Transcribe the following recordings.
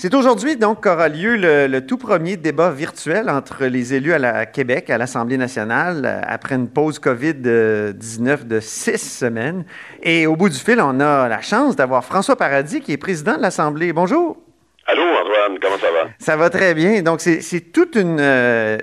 C'est aujourd'hui donc qu'aura lieu le, tout premier débat virtuel entre les élus à la Québec, à l'Assemblée nationale, euh, après une pause COVID-19 de six semaines. Et au bout du fil, on a la chance d'avoir François Paradis, qui est président de l'Assemblée. Bonjour. Allô, Antoine, comment ça va? Ça va très bien. Donc, c'est toute une, euh,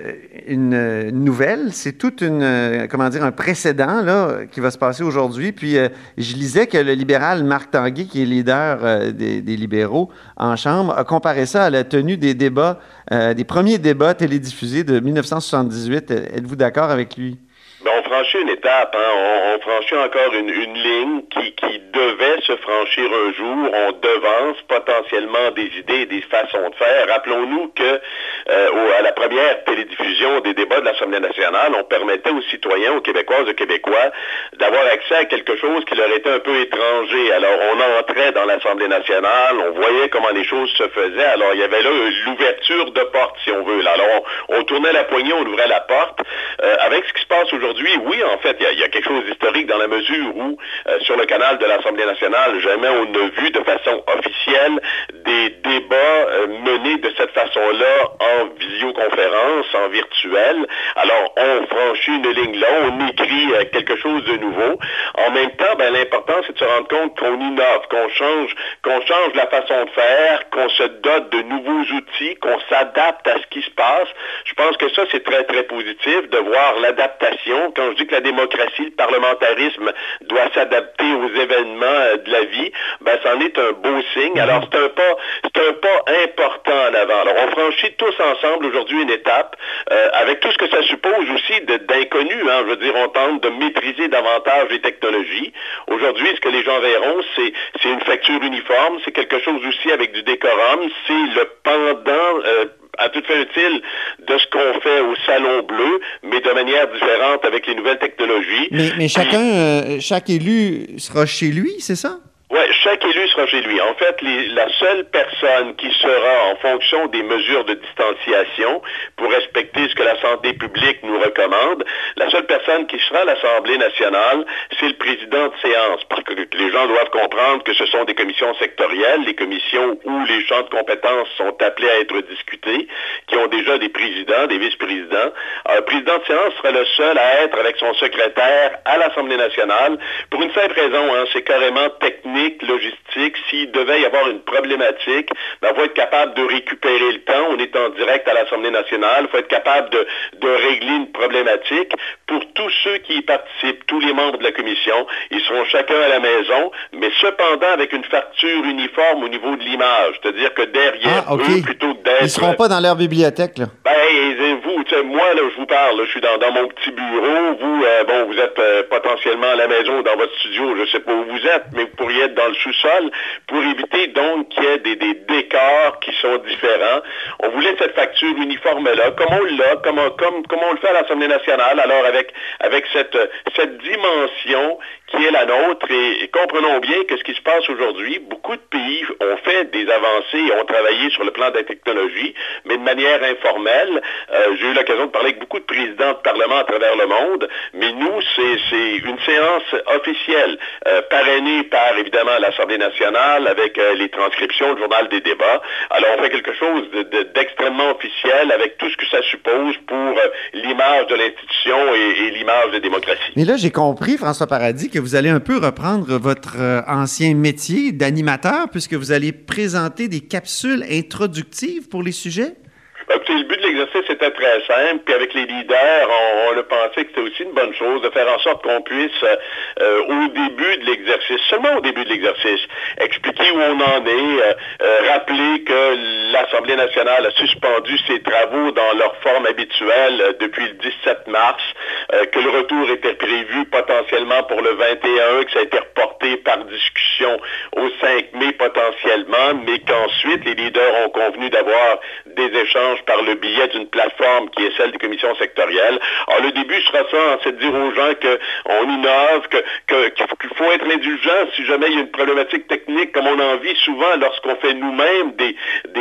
une nouvelle, c'est toute une, euh, comment dire, un précédent là, qui va se passer aujourd'hui. Puis, euh, je lisais que le libéral Marc Tanguay, qui est leader des, des, libéraux en Chambre, a comparé ça à la tenue des débats, des premiers débats télédiffusés de 1978. Êtes-vous d'accord avec lui? Ben, on franchit une étape, hein. on, franchit encore une, ligne qui, qui, devait se franchir un jour. On devance potentiellement des idées et des façons de faire. Rappelons-nous que euh, à la première télédiffusion des débats de l'Assemblée nationale, on permettait aux citoyens, aux Québécoises, aux Québécois, d'avoir accès à quelque chose qui leur était un peu étranger. Alors, on entrait dans l'Assemblée nationale, on voyait comment les choses se faisaient. Alors, il y avait là l'ouverture de porte, si on veut. Alors, on, tournait la poignée, on ouvrait la porte. Euh, avec ce qui se passe aujourd'hui, oui, en fait, il y, a quelque chose d'historique dans la mesure où, euh, sur le canal de l'Assemblée nationale, jamais on n'a vu de façon officielle des débats euh, menés de cette façon-là visioconférence, en virtuel. Alors, on franchit une ligne là, on écrit euh, quelque chose de nouveau. En même temps, ben, l'important, c'est de se rendre compte qu'on innove, qu'on change, qu'on change la façon de faire, qu'on se dote de nouveaux outils, qu'on s'adapte à ce qui se passe. Je pense que ça, c'est très, très positif de voir l'adaptation quand je dis que la démocratie, le parlementarisme doit s'adapter aux événements euh, de la vie, ben, c'en est un beau signe. Alors, c'est un pas, c'est un pas important en avant. Alors, on franchit tous ensemble aujourd'hui une étape, euh, avec tout ce que ça suppose aussi d'inconnu. Hein. Je veux dire, on tente de maîtriser davantage les technologies. Aujourd'hui, ce que les gens verront, c'est, une facture uniforme, c'est quelque chose aussi avec du décorum, c'est le pendant euh, à toute fin utile de ce qu'on fait au Salon Bleu, mais de manière différente avec les nouvelles technologies. Mais, chacun, euh, chaque élu sera chez lui, c'est ça? Oui, chaque élu sera chez lui. En fait, la seule personne qui sera en fonction des mesures de distanciation pour respecter ce que la santé publique nous recommande, la seule personne qui sera à l'Assemblée nationale, c'est le président de séance. Parce que les gens doivent comprendre que ce sont des commissions sectorielles, les commissions où les champs de compétences sont appelés à être discutés, qui ont déjà des présidents, des vice-présidents. Le président de séance sera le seul à être avec son secrétaire à l'Assemblée nationale pour une simple raison, hein, c'est carrément technique logistique, s'il devait y avoir une problématique, ben, il faut être capable de récupérer le temps. On est en direct à l'Assemblée nationale. Il faut être capable de, régler une problématique. Pour tous ceux qui y participent, tous les membres de la commission, ils seront chacun à la maison, mais cependant avec une facture uniforme au niveau de l'image. C'est-à-dire que derrière ah, eux, plutôt que d'être... Ils ne seront pas dans leur bibliothèque, là. Ben, vous, moi, là, je vous parle, je suis dans, mon petit bureau. Vous, euh, bon, vous êtes euh, potentiellement à la maison, dans votre studio, je ne sais pas où vous êtes, mais vous pourriez être dans le pour éviter donc qu'il y ait des, décors qui sont différents. On voulait cette facture uniforme-là, comme on l'a, comme, on le fait à l'Assemblée nationale, alors avec, avec cette, cette dimension qui est la nôtre. Et, comprenons bien que ce qui se passe aujourd'hui, beaucoup de pays ont fait des avancées et ont travaillé sur le plan de la technologie, mais de manière informelle. Euh, j'ai eu l'occasion de parler avec beaucoup de présidents de parlement à travers le monde, mais nous, c'est une séance officielle, euh, parrainée par évidemment l'Assemblée nationale avec euh, les transcriptions, le journal des débats. Alors on fait quelque chose d'extrêmement officiel avec tout ce que ça suppose pour l'image de l'institution et, et l'image de démocratie. Mais là, j'ai compris, François Paradis, que vous allez un peu reprendre votre euh, ancien métier d'animateur puisque vous allez présenter des capsules introductives pour les sujets? Écoutez, l'exercice était très simple, puis avec les leaders, on, a pensé que c'était aussi une bonne chose de faire en sorte qu'on puisse, euh, au début de l'exercice, seulement au début de l'exercice, expliquer où on en est, euh, euh, rappeler que l'Assemblée nationale a suspendu ses travaux dans leur forme habituelle depuis le 17 mars, que le retour était prévu potentiellement pour le 21, que ça a été reporté par discussion au 5 mai potentiellement, mais qu'ensuite les leaders ont convenu d'avoir des échanges par le biais d'une plateforme qui est celle des commissions sectorielles. Alors, le début sera ça, c'est de dire aux gens qu'on innove, qu'il faut être indulgent si jamais il y a une problématique technique, comme on en vit souvent lorsqu'on fait nous-mêmes des,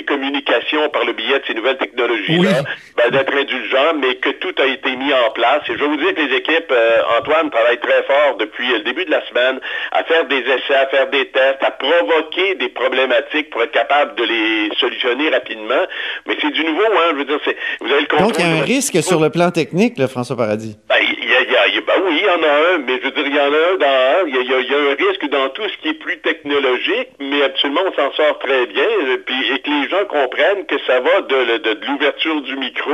communications par le biais de ces nouvelles technologies-là, ben, d'être indulgent, mais que tout a été mis en place. Et je veux vous dire que les équipes, euh, Antoine, travaillent très fort depuis le début de la semaine à faire des essais, à faire des tests, à provoquer des problématiques pour être capable de les solutionner rapidement. Mais c'est du nouveau, hein, je veux dire, vous avez le contrôle. Donc, il y a un risque sur le plan technique, là, François Paradis. Ben, il y a, ben oui, il y en a un, mais je veux dire, il y en a un dans Il y, a, un risque dans tout ce qui est plus technologique, mais absolument, on s'en sort très bien. Puis, et que les gens comprennent que ça va de, l'ouverture du micro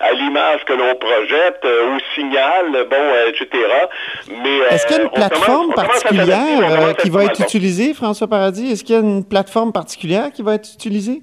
à, l'image que l'on projette, euh, au signal, bon, euh, etc. Mais est-ce qu'il y a une plateforme particulière qui va être utilisée, François Paradis? Est-ce qu'il y a une plateforme particulière qui va être utilisée?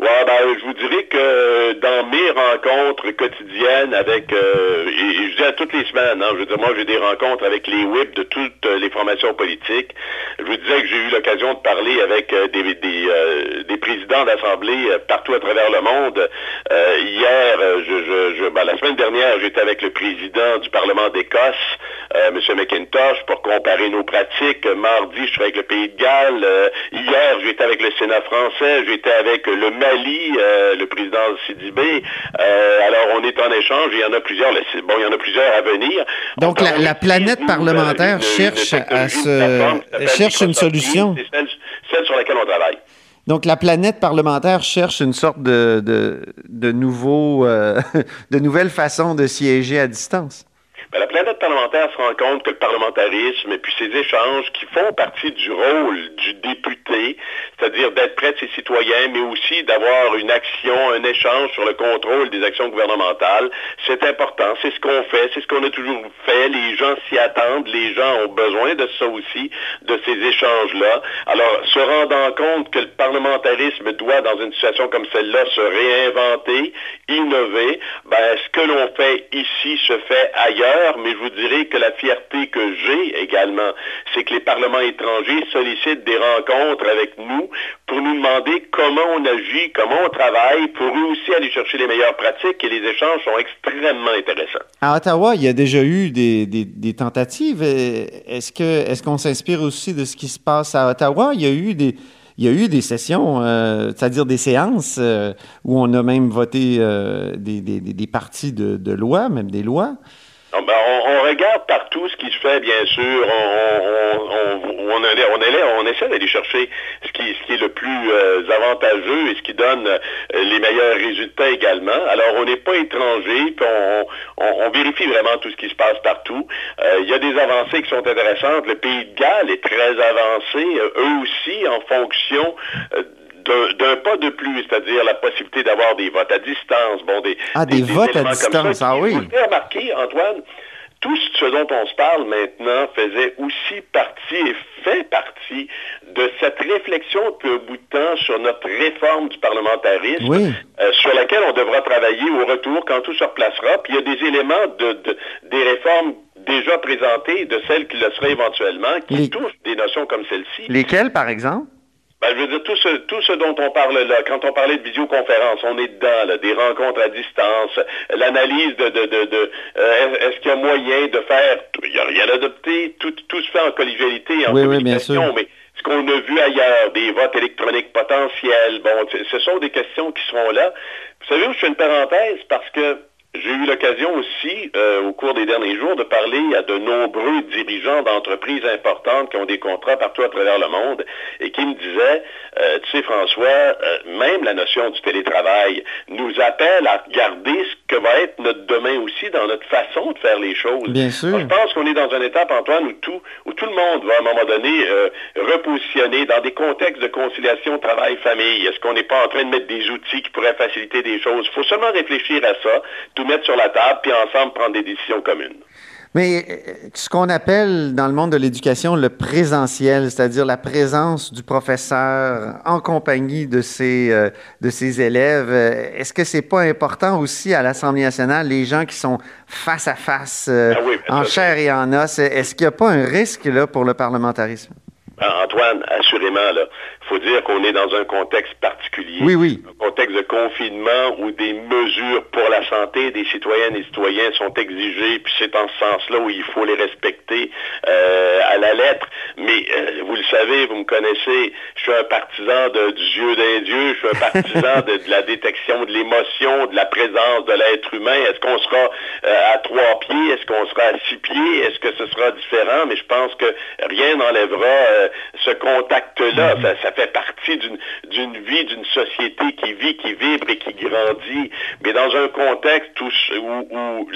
Ouais, ben, je vous dirais que dans mes rencontres quotidiennes avec, euh, et, je dis à toutes les semaines, hein, je veux dire, moi j'ai des rencontres avec les whips de toutes les formations politiques. Je vous disais que j'ai eu l'occasion de parler avec euh, des, des, euh, présidents d'assemblée partout à travers le monde. hier, je, je, ben, la semaine dernière, j'étais avec le président du Parlement d'Écosse, M. McIntosh, pour comparer nos pratiques. Mardi, je serai avec le Pays de Galles. hier, j'étais avec le Sénat français, j'étais avec le maire euh, le président Sidibé. Euh, alors, on est en échange. Il y en a plusieurs. Bon, il y en a plusieurs à venir. Donc, la, planète parlementaire cherche à se cherche une solution. C'est celle, sur laquelle on travaille. Donc, la planète parlementaire cherche une sorte de, de, de nouveau, euh, de nouvelle façon de siéger à distance. Ben, la planète parlementaire se rend compte que le parlementarisme et puis ces échanges qui font partie du rôle du député, c'est-à-dire d'être près de ses citoyens, mais aussi d'avoir une action, un échange sur le contrôle des actions gouvernementales, c'est important. C'est ce qu'on fait, c'est ce qu'on a toujours fait. Les gens s'y attendent, les gens ont besoin de ça aussi, de ces échanges-là. Alors, se rendant compte que le parlementarisme doit, dans une situation comme celle-là, se réinventer, innover, ben, ce que l'on fait ici se fait ailleurs mais je vous dirais que la fierté que j'ai également, c'est que les parlements étrangers sollicitent des rencontres avec nous pour nous demander comment on agit, comment on travaille, pour eux aussi aller chercher les meilleures pratiques et les échanges sont extrêmement intéressants. À Ottawa, il y a déjà eu des, tentatives. Est-ce qu'on s'inspire aussi de ce qui se passe à Ottawa? Il y a eu des sessions, euh, c'est-à-dire des séances euh, où on a même voté euh, des, des, parties de, de loi, même des lois. Ben, on, regarde partout ce qui se fait, bien sûr. On, on, essaie d'aller chercher ce qui, ce qui, est le plus euh, avantageux et ce qui donne euh, les meilleurs résultats également. Alors, on n'est pas étranger, puis on, vérifie vraiment tout ce qui se passe partout. Euh, il y a des avancées qui sont intéressantes. Le Pays de Galles est très avancé, eux aussi, en fonction d'un pas de plus, c'est-à-dire la possibilité d'avoir des votes à distance. Bon, des, ah, des, votes à distance, ah oui. Vous avez remarqué, Antoine, tout ce dont on se parle maintenant faisait aussi partie et fait partie de cette réflexion depuis un bout de temps sur notre réforme du parlementarisme, euh, sur laquelle on devra travailler au retour quand tout se replacera. Puis il y a des éléments de, des réformes déjà présentées, de celles qui le seraient éventuellement, qui touchent des notions comme celle-ci. Lesquelles, par exemple? Ben, je veux dire, tout ce, tout ce dont on parle là, quand on parlait de visioconférence, on est dedans, là, des rencontres à distance, l'analyse de, de, de, de euh, est-ce qu'il y a moyen de faire, il n'y a rien adopté, tout, tout se fait en collégialité, en oui, communication, oui, mais ce qu'on a vu ailleurs, des votes électroniques potentiels, bon, ce sont des questions qui seront là. Vous savez où je fais une parenthèse? Parce que J'ai eu l'occasion aussi, euh, au cours des derniers jours, de parler à de nombreux dirigeants d'entreprises importantes qui ont des contrats partout à travers le monde et qui me disaient, euh, tu sais François, euh, même la notion du télétravail nous appelle à regarder ce que va être notre demain aussi dans notre façon de faire les choses. Bien sûr. je pense qu'on est dans une étape, Antoine, où tout, où tout le monde va à un moment donné repositionner dans des contextes de conciliation travail-famille. Est-ce qu'on n'est pas en train de mettre des outils qui pourraient faciliter des choses? Il faut seulement réfléchir à ça mettre sur la table, puis ensemble prendre des décisions communes. Mais euh, ce qu'on appelle dans le monde de l'éducation le présentiel, c'est-à-dire la présence du professeur en compagnie de ses, euh, de ses élèves, euh, est-ce que c'est pas important aussi à l'Assemblée nationale, les gens qui sont face à face, ah en chair et en os, est-ce qu'il n'y a pas un risque là, pour le parlementarisme? Antoine, assurément, là, faut dire qu'on est dans un contexte particulier. Oui, oui. Un contexte de confinement où des mesures pour la santé des citoyennes et citoyens sont exigées, puis c'est en ce sens-là où il faut les respecter euh, à la lettre. Mais euh, vous le savez, vous me connaissez, je suis un partisan de, du Dieu d'un Dieu, je suis un partisan de, la détection de l'émotion, de la présence de l'être humain. Est-ce qu'on sera euh, à trois pieds? Est-ce qu'on sera à six pieds? Est-ce que ce sera différent? Mais je pense que rien n'enlèvera ce contact-là. Mm-hmm. ça, ça fait partie d'une vie, d'une société qui vit, qui vibre et qui grandit. Mais dans un contexte où, où,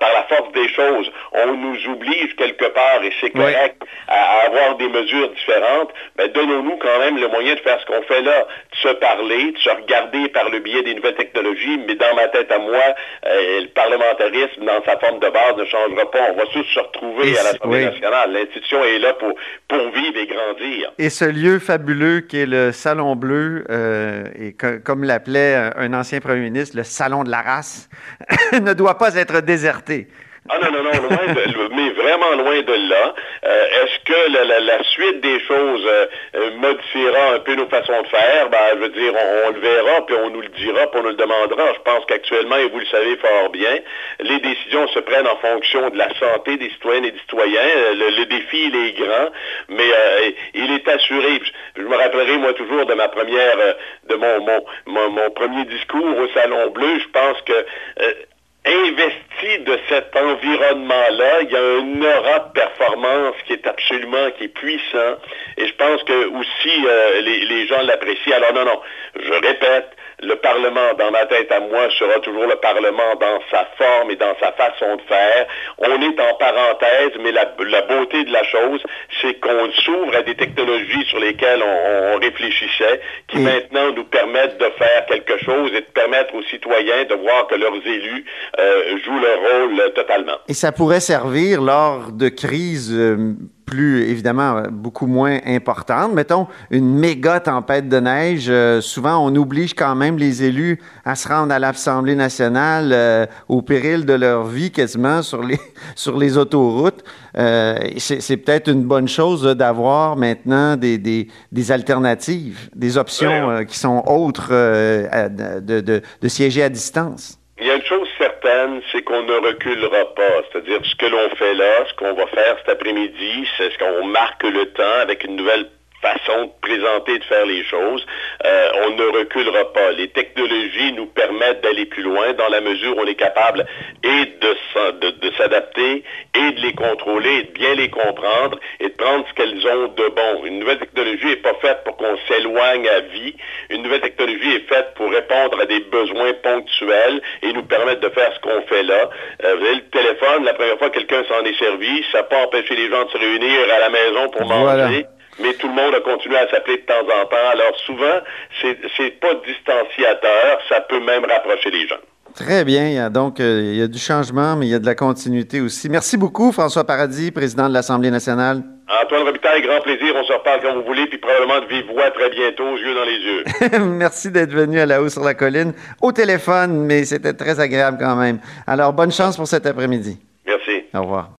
par la force des choses, on nous oblige quelque part, et c'est correct, à, avoir des mesures différentes, ben donnons-nous quand même le moyen de faire ce qu'on fait là, de se parler, de se regarder par le biais des nouvelles technologies, mais dans ma tête à moi, euh, le parlementarisme, dans sa forme de base, ne changera pas. On va tous se retrouver à l'Assemblée nationale. L'institution est là pour, pour vivre et grandir. Et ce lieu fabuleux qui est le Salon Bleu, euh, et comme l'appelait un ancien premier ministre, le Salon de la race, ne doit pas être déserté. Ah non, non, non, loin de, mais vraiment loin de là. Euh, est-ce que la, suite des choses euh, modifiera un peu nos façons de faire? Ben, je veux dire, on, le verra, puis on nous le dira, puis on nous le demandera. Je pense qu'actuellement, et vous le savez fort bien, les décisions se prennent en fonction de la santé des citoyennes et des citoyens. Le, défi, il est grand, mais il est assuré. Je, me rappellerai, moi, toujours de ma première, de mon, mon, mon, premier discours au Salon Bleu. Je pense que investi de cet environnement-là, il y a un aura de performance qui est absolument, qui est puissant. Et je pense que aussi euh, les, les gens l'apprécient. Alors non, non, je répète, le Parlement, dans ma tête à moi, sera toujours le Parlement dans sa forme et dans sa façon de faire. On est en parenthèse, mais la, beauté de la chose, c'est qu'on s'ouvre à des technologies sur lesquelles on, réfléchissait, qui maintenant nous permettent de faire quelque chose et de permettre aux citoyens de voir que leurs élus euh, jouent leur rôle totalement. Et ça pourrait servir lors de crises euh, plus, évidemment, beaucoup moins importante. Mettons, une méga tempête de neige, euh, souvent on oblige quand même les élus à se rendre à l'Assemblée nationale euh, au péril de leur vie quasiment sur les, sur les autoroutes. Euh, c'est peut-être une bonne chose d'avoir maintenant des, des, des, alternatives, des options qui sont autres de, de, de siéger à distance. Il y a une chose c'est qu'on ne reculera pas. C'est-à-dire ce que l'on fait là, ce qu'on va faire cet après-midi, c'est ce qu'on marque le temps avec une nouvelle façon de présenter, de faire les choses. Euh, on ne reculera pas. Les technologies nous permettent d'aller plus loin dans la mesure où on est capable et de, de, s'adapter et de les contrôler et de bien les comprendre et de prendre ce qu'elles ont de bon. Une nouvelle technologie n'est pas faite pour qu'on s'éloigne à vie. Une nouvelle technologie est faite pour répondre à des besoins ponctuels et nous permettre de faire ce qu'on fait là. Euh, vous avez le téléphone, la première fois que quelqu'un s'en est servi, ça n'a pas empêché les gens de se réunir à la maison pour manger mais tout le monde a continué à s'appeler de temps en temps. Alors souvent, c'est pas distanciateur, ça peut même rapprocher les gens. Très bien. Donc, euh, il y a du changement, mais il y a de la continuité aussi. Merci beaucoup, François Paradis, président de l'Assemblée nationale. Antoine Robitaille, grand plaisir. On se reparle quand vous voulez, puis probablement de vive voix très bientôt, aux yeux dans les yeux. Merci d'être venu à la haut sur la colline, au téléphone, mais c'était très agréable quand même. Alors, bonne chance pour cet après-midi. Merci. Au revoir.